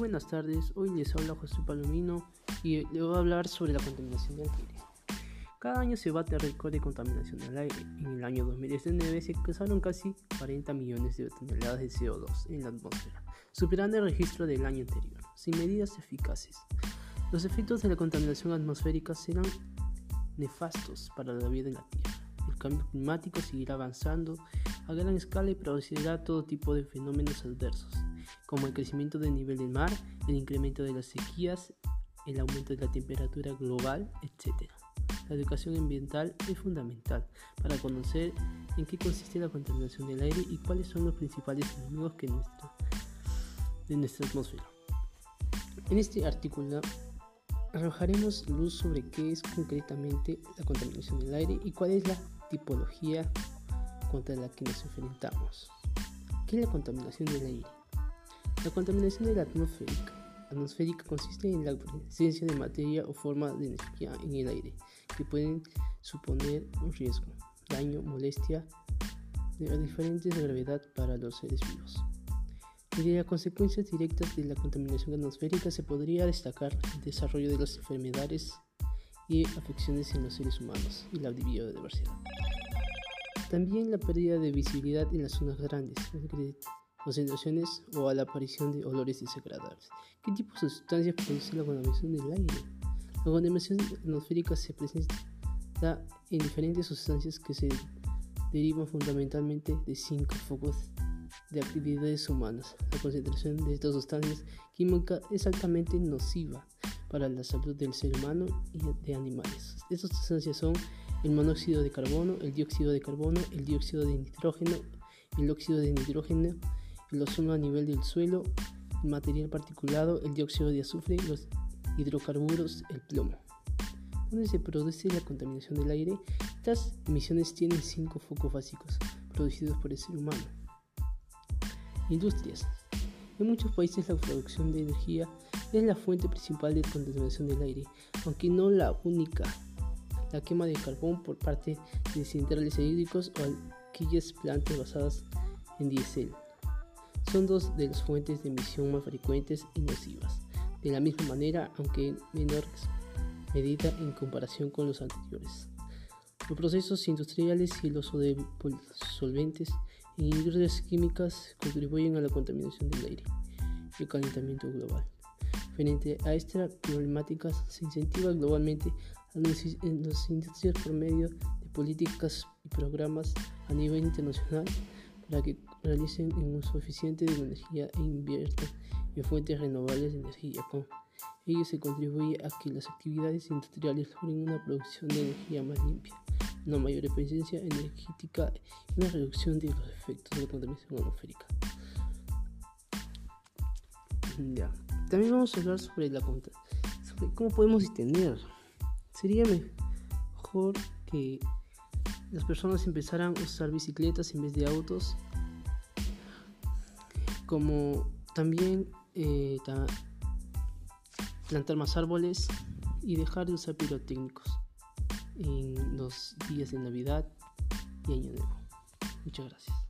buenas tardes, hoy les habla José Palomino y le voy a hablar sobre la contaminación del aire. Cada año se bate récord de contaminación del aire. En el año 2019 se causaron casi 40 millones de toneladas de CO2 en la atmósfera, superando el registro del año anterior, sin medidas eficaces. Los efectos de la contaminación atmosférica serán nefastos para la vida en la Tierra. El cambio climático seguirá avanzando a gran escala y producirá todo tipo de fenómenos adversos como el crecimiento del nivel del mar, el incremento de las sequías, el aumento de la temperatura global, etc. La educación ambiental es fundamental para conocer en qué consiste la contaminación del aire y cuáles son los principales enemigos que de nuestra atmósfera. En este artículo arrojaremos luz sobre qué es concretamente la contaminación del aire y cuál es la tipología contra la que nos enfrentamos. ¿Qué es la contaminación del aire? La contaminación de la atmosférica, consiste en la presencia de materia o forma de energía en el aire que pueden suponer un riesgo, daño, molestia de diferentes gravedad para los seres vivos. Entre las consecuencias directas de la contaminación atmosférica se podría destacar el desarrollo de las enfermedades y afecciones en los seres humanos y la biodiversidad. También la pérdida de visibilidad en las zonas grandes, concentraciones o a la aparición de olores desagradables. ¿Qué tipo de sustancias produce la contaminación del aire? La contaminación atmosférica se presenta en diferentes sustancias que se derivan fundamentalmente de cinco focos de actividades humanas. La concentración de estas sustancias químicas es altamente nociva para la salud del ser humano y de animales. Estas sustancias son el monóxido de carbono, el dióxido de carbono, el dióxido de nitrógeno, el óxido de nitrógeno, el ozono a nivel del suelo, el material particulado, el dióxido de azufre, los hidrocarburos, el plomo. ¿Dónde se produce la contaminación del aire? Estas emisiones tienen cinco focos básicos producidos por el ser humano. Industrias. En muchos países la producción de energía es la fuente principal de contaminación del aire, aunque no la única. La quema de carbón por parte de centrales hídricos o aquellas plantas basadas en diésel son dos de las fuentes de emisión más frecuentes y nocivas. De la misma manera, aunque en menor medida en comparación con los anteriores. Los procesos industriales y el uso de solventes en industrias químicas contribuyen a la contaminación del aire y el calentamiento global. Frente a estas problemáticas, se incentiva globalmente a las industrias por medio de políticas y programas a nivel internacional para que realicen un uso eficiente de energía e inviertan en fuentes renovables de energía. Con ello se contribuye a que las actividades industriales logren una producción de energía más limpia, una mayor eficiencia energética y una reducción de los efectos de la contaminación atmosférica. Ya. También vamos a hablar sobre la sobre cómo podemos detener. Sería mejor que las personas empezaran a usar bicicletas en vez de autos, como también eh, plantar más árboles y dejar de usar pirotécnicos en los días de Navidad y Año Nuevo. Muchas gracias.